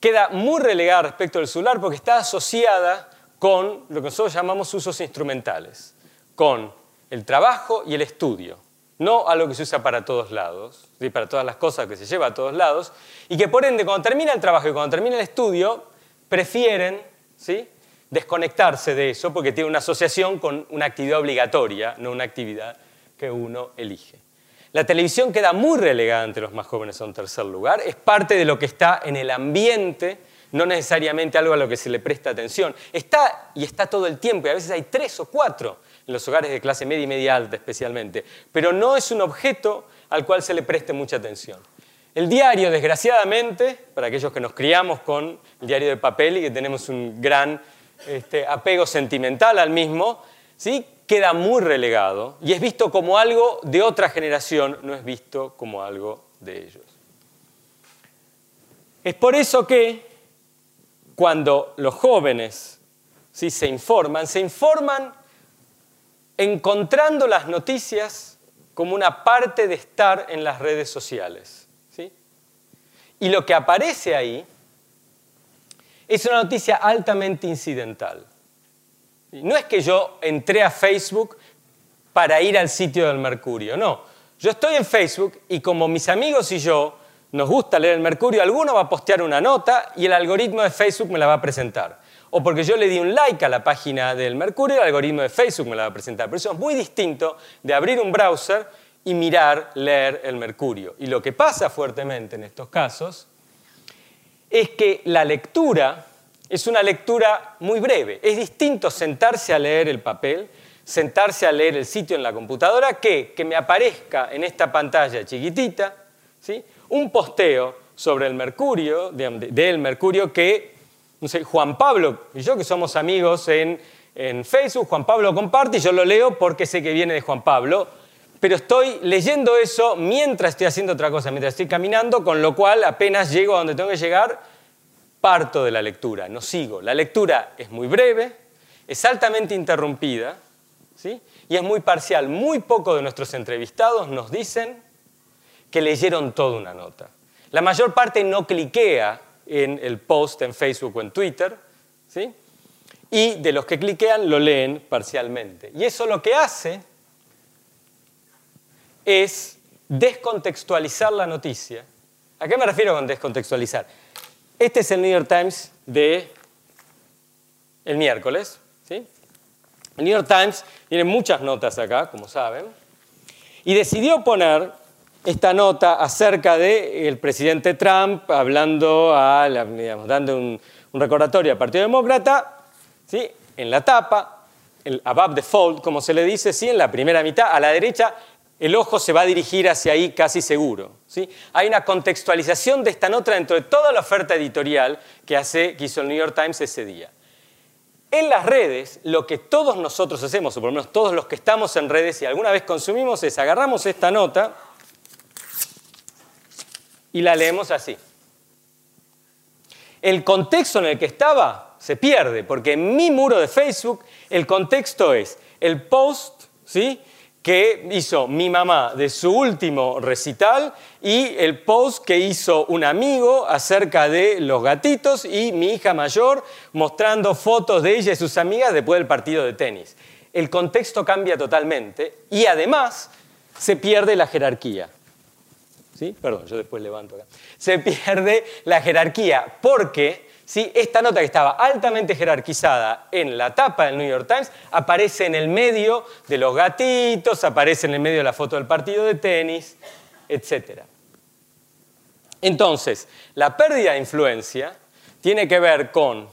queda muy relegada respecto al celular porque está asociada con lo que nosotros llamamos usos instrumentales, con el trabajo y el estudio no algo que se usa para todos lados, para todas las cosas que se lleva a todos lados, y que por ende cuando termina el trabajo y cuando termina el estudio, prefieren ¿sí? desconectarse de eso porque tiene una asociación con una actividad obligatoria, no una actividad que uno elige. La televisión queda muy relegada entre los más jóvenes a un tercer lugar, es parte de lo que está en el ambiente, no necesariamente algo a lo que se le presta atención. Está y está todo el tiempo, y a veces hay tres o cuatro en los hogares de clase media y media alta especialmente, pero no es un objeto al cual se le preste mucha atención. El diario, desgraciadamente, para aquellos que nos criamos con el diario de papel y que tenemos un gran este, apego sentimental al mismo, ¿sí? Queda muy relegado y es visto como algo de otra generación, no es visto como algo de ellos. Es por eso que cuando los jóvenes ¿sí? se informan, se informan encontrando las noticias como una parte de estar en las redes sociales. ¿sí? Y lo que aparece ahí es una noticia altamente incidental. No es que yo entré a Facebook para ir al sitio del Mercurio, no. Yo estoy en Facebook y como mis amigos y yo nos gusta leer el Mercurio, alguno va a postear una nota y el algoritmo de Facebook me la va a presentar. O porque yo le di un like a la página del Mercurio, el algoritmo de Facebook me la va a presentar. Pero eso es muy distinto de abrir un browser y mirar, leer el Mercurio. Y lo que pasa fuertemente en estos casos es que la lectura es una lectura muy breve. Es distinto sentarse a leer el papel, sentarse a leer el sitio en la computadora, que que me aparezca en esta pantalla chiquitita ¿sí? un posteo sobre el mercurio, del mercurio que, no sé, Juan Pablo y yo que somos amigos en, en Facebook, Juan Pablo comparte y yo lo leo porque sé que viene de Juan Pablo, pero estoy leyendo eso mientras estoy haciendo otra cosa, mientras estoy caminando, con lo cual apenas llego a donde tengo que llegar, parto de la lectura, no sigo. La lectura es muy breve, es altamente interrumpida ¿sí? y es muy parcial. Muy poco de nuestros entrevistados nos dicen que leyeron toda una nota. La mayor parte no cliquea en el post en Facebook o en Twitter, ¿sí? y de los que cliquean lo leen parcialmente. Y eso lo que hace es descontextualizar la noticia. ¿A qué me refiero con descontextualizar? Este es el New York Times de el miércoles. ¿sí? El New York Times tiene muchas notas acá, como saben, y decidió poner esta nota acerca del presidente Trump, hablando, a dando un, recordatorio al Partido Demócrata, ¿sí? en la tapa, el above the fold, como se le dice, ¿sí? en la primera mitad, a la derecha, el ojo se va a dirigir hacia ahí casi seguro. ¿sí? Hay una contextualización de esta nota dentro de toda la oferta editorial que, hace, que hizo el New York Times ese día. En las redes, lo que todos nosotros hacemos, o por lo menos todos los que estamos en redes y alguna vez consumimos, es agarramos esta nota y la leemos así. El contexto en el que estaba se pierde, porque en mi muro de Facebook el contexto es el post, ¿sí? Que hizo mi mamá de su último recital y el post que hizo un amigo acerca de los gatitos y mi hija mayor mostrando fotos de ella y sus amigas después del partido de tenis. El contexto cambia totalmente y además se pierde la jerarquía. ¿Sí? Perdón, yo después levanto acá. Se pierde la jerarquía porque ¿sí? esta nota que estaba altamente jerarquizada en la tapa del New York Times aparece en el medio de los gatitos, aparece en el medio de la foto del partido de tenis, etc. Entonces, la pérdida de influencia tiene que ver con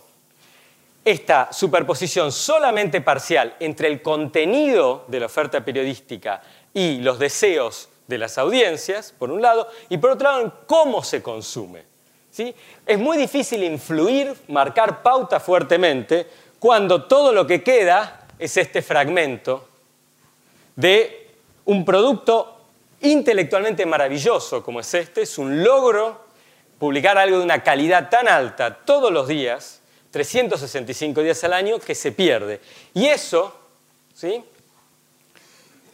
esta superposición solamente parcial entre el contenido de la oferta periodística y los deseos de las audiencias, por un lado, y por otro lado, en cómo se consume. Es muy difícil influir, marcar pauta fuertemente, cuando todo lo que queda es este fragmento de un producto intelectualmente maravilloso como es este, es un logro publicar algo de una calidad tan alta todos los días, 365 días al año, que se pierde. Y eso, ¿sí?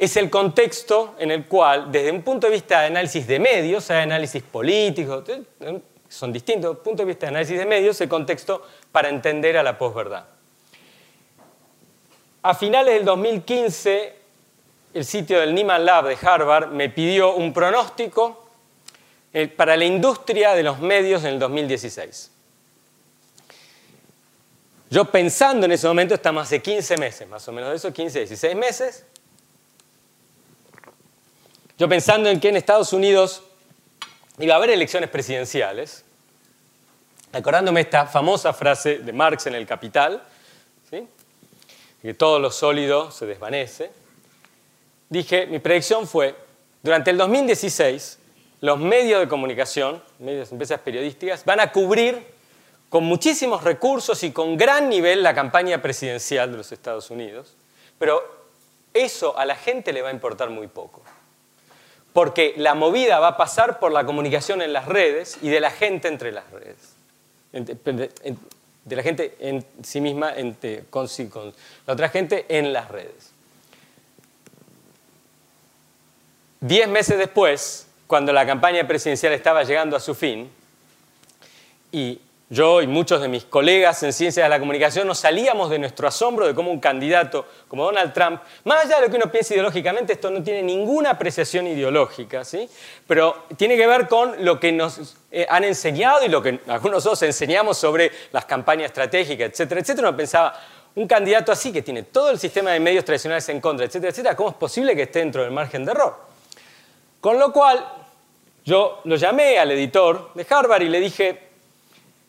es el contexto en el cual, desde un punto de vista de análisis de medios, hay análisis político, son distintos puntos de vista de análisis de medios, el contexto para entender a la posverdad. A finales del 2015, el sitio del Nieman Lab de Harvard me pidió un pronóstico eh, para la industria de los medios en el 2016. Yo pensando en ese momento, estamos hace 15 meses, más o menos de eso, 15, 16 meses. Yo pensando en que en Estados Unidos iba a haber elecciones presidenciales, acordándome esta famosa frase de Marx en El Capital, que todo lo sólido se desvanece, dije, mi predicción fue, durante el 2016 los medios de comunicación, medios, empresas periodísticas, van a cubrir con muchísimos recursos y con gran nivel la campaña presidencial de los Estados Unidos, pero eso a la gente le va a importar muy poco. Porque la movida va a pasar por la comunicación en las redes y de la gente entre las redes. De la gente en sí misma, con, la otra gente en las redes. Diez meses después, cuando la campaña presidencial estaba llegando a su fin, y yo y muchos de mis colegas en ciencias de la comunicación nos salíamos de nuestro asombro de cómo un candidato como Donald Trump, más allá de lo que uno piensa ideológicamente, esto no tiene ninguna apreciación ideológica, ¿sí? pero tiene que ver con lo que nos eh, han enseñado y lo que algunos nosotros enseñamos sobre las campañas estratégicas, etcétera, etcétera. Uno pensaba, un candidato así que tiene todo el sistema de medios tradicionales en contra, etcétera, etcétera, ¿cómo es posible que esté dentro del margen de error? Con lo cual, yo lo llamé al editor de Harvard y le dije,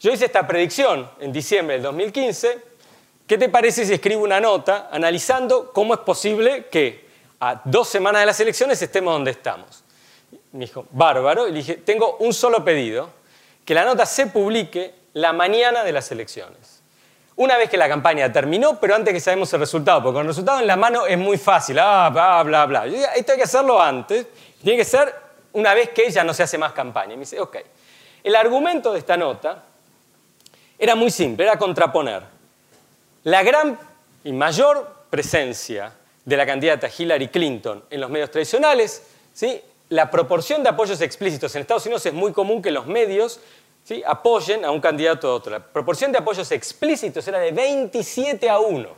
yo hice esta predicción en diciembre del 2015. ¿Qué te parece si escribo una nota analizando cómo es posible que a dos semanas de las elecciones estemos donde estamos? Me dijo, bárbaro. Y le dije, tengo un solo pedido, que la nota se publique la mañana de las elecciones. Una vez que la campaña terminó, pero antes que sabemos el resultado, porque con el resultado en la mano es muy fácil, ah, bla, bla, bla. esto hay que hacerlo antes, tiene que ser una vez que ya no se hace más campaña. Y me dice, ok. El argumento de esta nota era muy simple, era contraponer la gran y mayor presencia de la candidata Hillary Clinton en los medios tradicionales, ¿sí? la proporción de apoyos explícitos en Estados Unidos es muy común que los medios ¿sí? apoyen a un candidato a otro. La proporción de apoyos explícitos era de 27 a 1,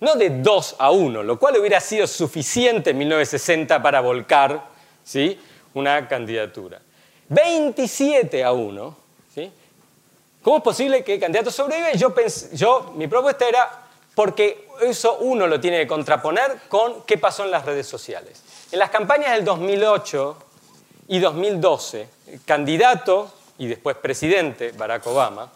no de 2 a 1, lo cual hubiera sido suficiente en 1960 para volcar ¿sí? una candidatura. 27 a 1 ¿Cómo es posible que el candidato sobrevive? Yo, yo, mi propuesta era porque eso uno lo tiene que contraponer con qué pasó en las redes sociales. En las campañas del 2008 y 2012, el candidato y después presidente Barack Obama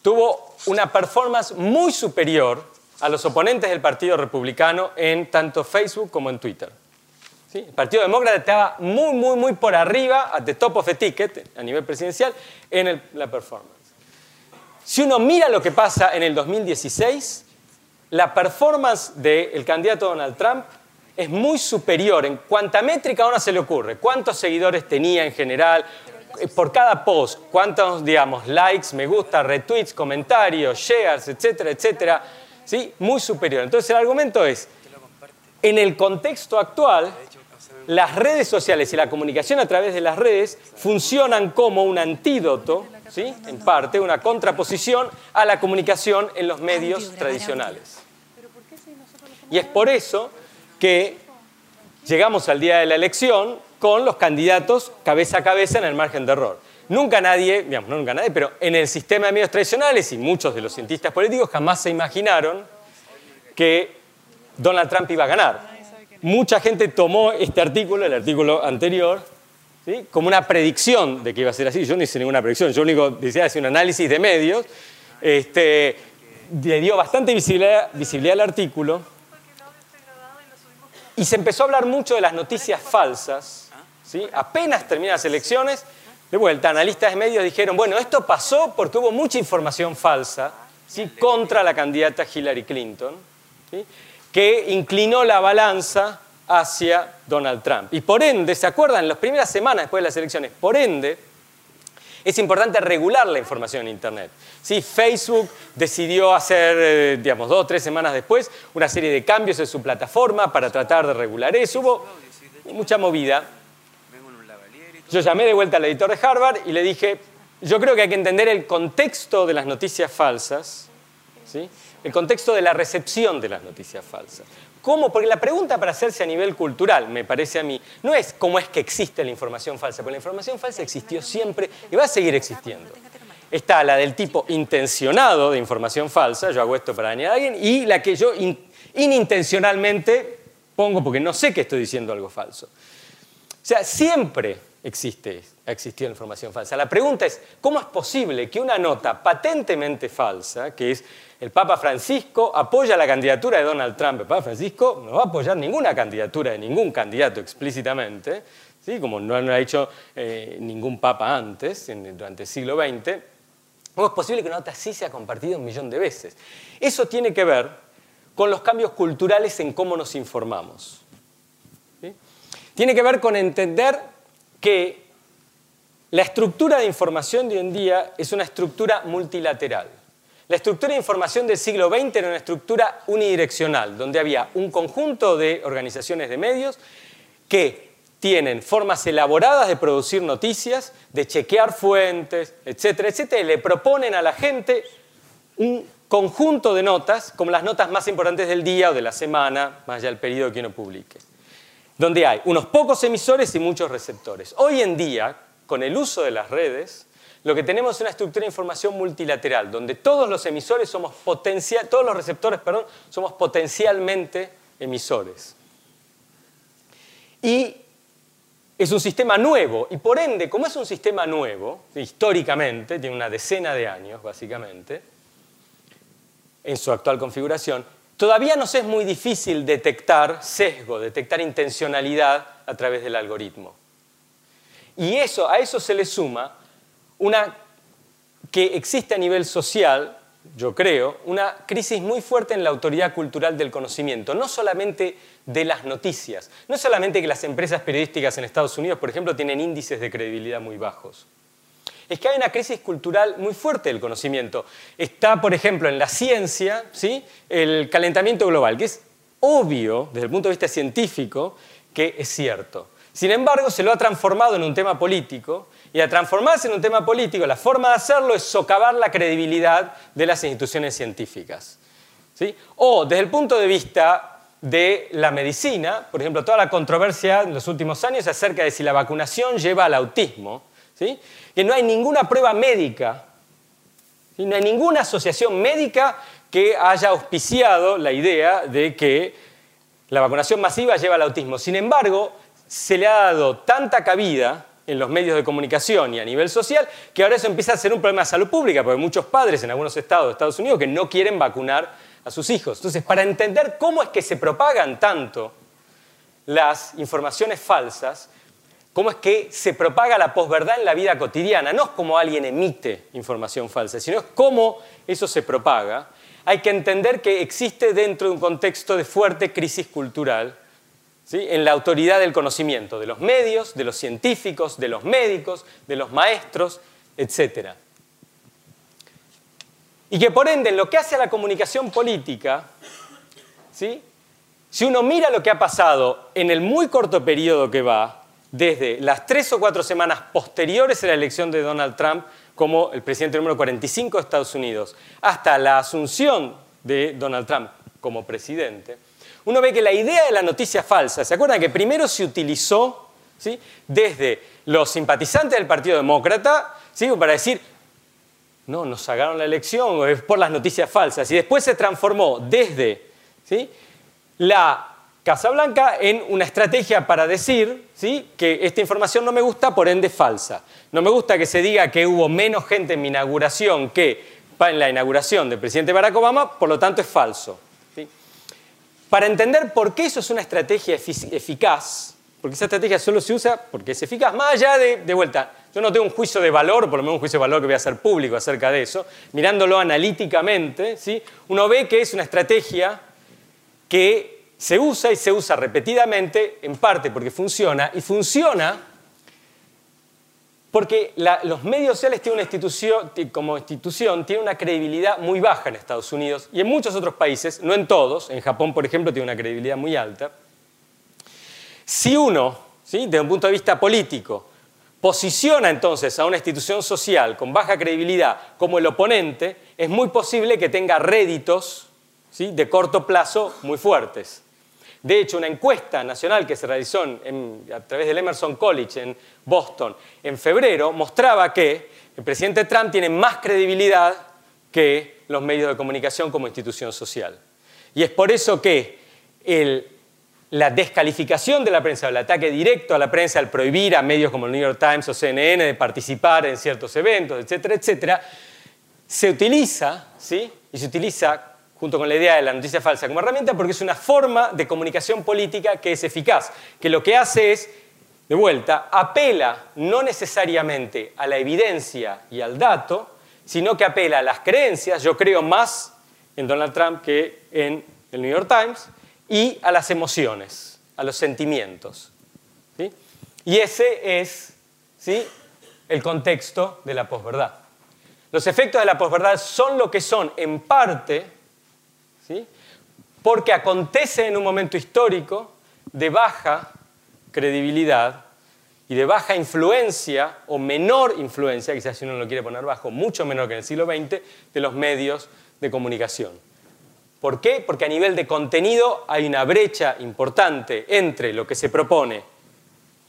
tuvo una performance muy superior a los oponentes del Partido Republicano en tanto Facebook como en Twitter. El Partido Demócrata estaba muy, muy, muy por arriba, at the top of the ticket, a nivel presidencial, en la performance. Si uno mira lo que pasa en el 2016, la performance del candidato Donald Trump es muy superior en cuánta métrica a se le ocurre, cuántos seguidores tenía en general, eh, por cada post, cuántos, digamos, likes, me gusta, retweets, comentarios, shares, etcétera, etcétera, ¿sí? Muy superior. Entonces el argumento es, en el contexto actual, las redes sociales y la comunicación a través de las redes funcionan como un antídoto, ¿sí? en parte, una contraposición a la comunicación en los medios tradicionales. Y es por eso que llegamos al día de la elección con los candidatos cabeza a cabeza en el margen de error. Nunca nadie, digamos, no nunca nadie, pero en el sistema de medios tradicionales y muchos de los cientistas políticos jamás se imaginaron que Donald Trump iba a ganar mucha gente tomó este artículo, el artículo anterior, como una predicción de que iba a ser así. Yo no hice ninguna predicción, yo único decía, hacer un análisis de medios. Este, le dio bastante visibilidad, al artículo y se empezó a hablar mucho de las noticias falsas. Apenas terminan las elecciones, de vuelta, analistas de medios dijeron, bueno, esto pasó porque hubo mucha información falsa ¿sí? contra la candidata Hillary Clinton. Que inclinó la balanza hacia Donald Trump. Y por ende, ¿se acuerdan? Las primeras semanas después de las elecciones, por ende, es importante regular la información en Internet. ¿Sí? Facebook decidió hacer, eh, digamos, dos o tres semanas después, una serie de cambios en su plataforma para tratar de regular eso. Hubo mucha movida. Yo llamé de vuelta al editor de Harvard y le dije, yo creo que hay que entender el contexto de las noticias falsas, ¿sí? El contexto de la recepción de las noticias falsas. ¿Cómo? Porque la pregunta para hacerse a nivel cultural, me parece a mí, no es cómo es que existe la información falsa, porque la información falsa existió siempre y va a seguir existiendo. Está la del tipo intencionado de información falsa, yo hago esto para dañar a alguien, y la que yo inintencionalmente pongo porque no sé que estoy diciendo algo falso. O sea, siempre existe, ha existido información falsa. La pregunta es, ¿cómo es posible que una nota patentemente falsa, que es el Papa Francisco apoya la candidatura de Donald Trump. El Papa Francisco no va a apoyar ninguna candidatura de ningún candidato explícitamente. ¿sí? como no lo ha hecho eh, ningún papa antes, durante el siglo XX, ¿cómo es posible que una nota así sea compartida un millón de veces? Eso tiene que ver con los cambios culturales en cómo nos informamos. Tiene que ver con entender que la estructura de información de hoy en día es una estructura multilateral. La estructura de información del siglo XX era una estructura unidireccional, donde había un conjunto de organizaciones de medios que tienen formas elaboradas de producir noticias, de chequear fuentes, etcétera, etcétera, y le proponen a la gente un conjunto de notas, como las notas más importantes del día o de la semana, más allá del periodo que uno publique, donde hay unos pocos emisores y muchos receptores. Hoy en día, con el uso de las redes, lo que tenemos es una estructura de información multilateral, donde todos los emisores somos potencial, todos los receptores, perdón, somos potencialmente emisores. Y es un sistema nuevo, y por ende, como es un sistema nuevo, históricamente, tiene una decena de años básicamente, en su actual configuración, todavía nos es muy difícil detectar sesgo, detectar intencionalidad a través del algoritmo. Y eso, a eso se le suma una que existe a nivel social, yo creo, una crisis muy fuerte en la autoridad cultural del conocimiento, no solamente de las noticias, no solamente que las empresas periodísticas en Estados Unidos, por ejemplo, tienen índices de credibilidad muy bajos es que hay una crisis cultural muy fuerte del conocimiento. Está, por ejemplo, en la ciencia, ¿sí? el calentamiento global, que es obvio desde el punto de vista científico que es cierto. Sin embargo, se lo ha transformado en un tema político y al transformarse en un tema político, la forma de hacerlo es socavar la credibilidad de las instituciones científicas. ¿sí? O desde el punto de vista de la medicina, por ejemplo, toda la controversia en los últimos años acerca de si la vacunación lleva al autismo, ¿sí? que no hay ninguna prueba médica, no hay ninguna asociación médica que haya auspiciado la idea de que la vacunación masiva lleva al autismo. Sin embargo, se le ha dado tanta cabida en los medios de comunicación y a nivel social, que ahora eso empieza a ser un problema de salud pública, porque hay muchos padres en algunos estados de Estados Unidos que no quieren vacunar a sus hijos. Entonces, para entender cómo es que se propagan tanto las informaciones falsas, cómo es que se propaga la posverdad en la vida cotidiana. No es como alguien emite información falsa, sino es cómo eso se propaga. Hay que entender que existe dentro de un contexto de fuerte crisis cultural en la autoridad del conocimiento, de los medios, de los científicos, de los médicos, de los maestros, etc. Y que por ende, en lo que hace a la comunicación política, si uno mira lo que ha pasado en el muy corto periodo que va, desde las tres o cuatro semanas posteriores a la elección de Donald Trump como el presidente número 45 de Estados Unidos, hasta la asunción de Donald Trump como presidente, uno ve que la idea de la noticia falsa, ¿se acuerdan que primero se utilizó ¿sí? desde los simpatizantes del Partido Demócrata ¿sí? para decir, no, nos sacaron la elección, es por las noticias falsas, y después se transformó desde ¿sí? la Casa Blanca en una estrategia para decir ¿sí? que esta información no me gusta, por ende falsa. No me gusta que se diga que hubo menos gente en mi inauguración que en la inauguración del presidente Barack Obama, por lo tanto es falso. Para entender por qué eso es una estrategia eficaz, porque esa estrategia solo se usa porque es eficaz, más allá de, de vuelta, yo no tengo un juicio de valor, por lo menos un juicio de valor que voy a hacer público acerca de eso, mirándolo analíticamente, ¿sí? uno ve que es una estrategia que se usa y se usa repetidamente, en parte porque funciona, y funciona porque los medios sociales como institución tienen una credibilidad muy baja en Estados Unidos y en muchos otros países, no en todos, en Japón por ejemplo tiene una credibilidad muy alta. Si uno, ¿sí? desde un punto de vista político, posiciona entonces a una institución social con baja credibilidad como el oponente, es muy posible que tenga réditos de corto plazo muy fuertes. De hecho, una encuesta nacional que se realizó a través del Emerson College en Boston en febrero mostraba que el presidente Trump tiene más credibilidad que los medios de comunicación como institución social. Y es por eso que la descalificación de la prensa, el ataque directo a la prensa, al prohibir a medios como el New York Times o CNN de participar en ciertos eventos, etcétera, etcétera, se utiliza, ¿sí? y se utiliza junto con la idea de la noticia falsa como herramienta, porque es una forma de comunicación política que es eficaz, que lo que hace es de vuelta, apela no necesariamente a la evidencia y al dato, sino que apela a las creencias, yo creo más en Donald Trump que en el New York Times, y a las emociones, a los sentimientos. Y ese es ¿sí? el contexto de la posverdad. Los efectos de la posverdad son lo que son en parte, ¿sí? Porque acontece en un momento histórico de baja credibilidad y de baja influencia o menor influencia, quizás si uno lo quiere poner bajo, mucho menor que en el siglo XX, de los medios de comunicación. ¿Por qué? Porque a nivel de contenido hay una brecha importante entre lo que se propone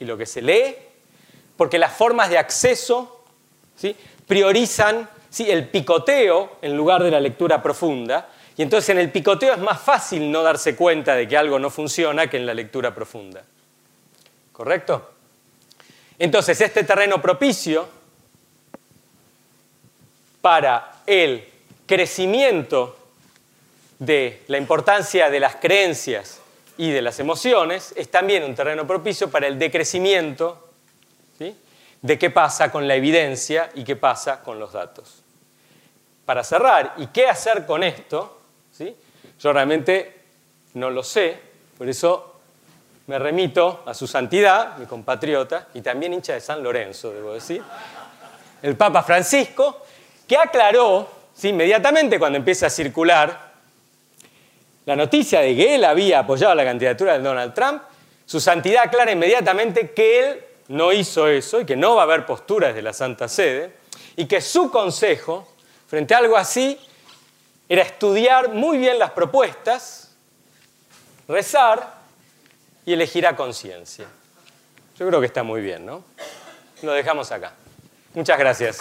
y lo que se lee, porque las formas de acceso ¿sí? priorizan el picoteo en lugar de la lectura profunda, y entonces en el picoteo es más fácil no darse cuenta de que algo no funciona que en la lectura profunda. ¿Correcto? Entonces, este terreno propicio para el crecimiento de la importancia de las creencias y de las emociones es también un terreno propicio para el decrecimiento de qué pasa con la evidencia y qué pasa con los datos. Para cerrar, ¿y qué hacer con esto? ¿Sí? Yo realmente no lo sé, por eso me remito a su santidad, mi compatriota, y también hincha de San Lorenzo, debo decir, el Papa Francisco, que aclaró inmediatamente cuando empieza a circular la noticia de que él había apoyado la candidatura de Donald Trump, su santidad aclara inmediatamente que él no hizo eso y que no va a haber posturas de la Santa Sede, y que su consejo frente a algo así era estudiar muy bien las propuestas, rezar y elegir a conciencia. Yo creo que está muy bien, ¿no? Lo dejamos acá. Muchas gracias.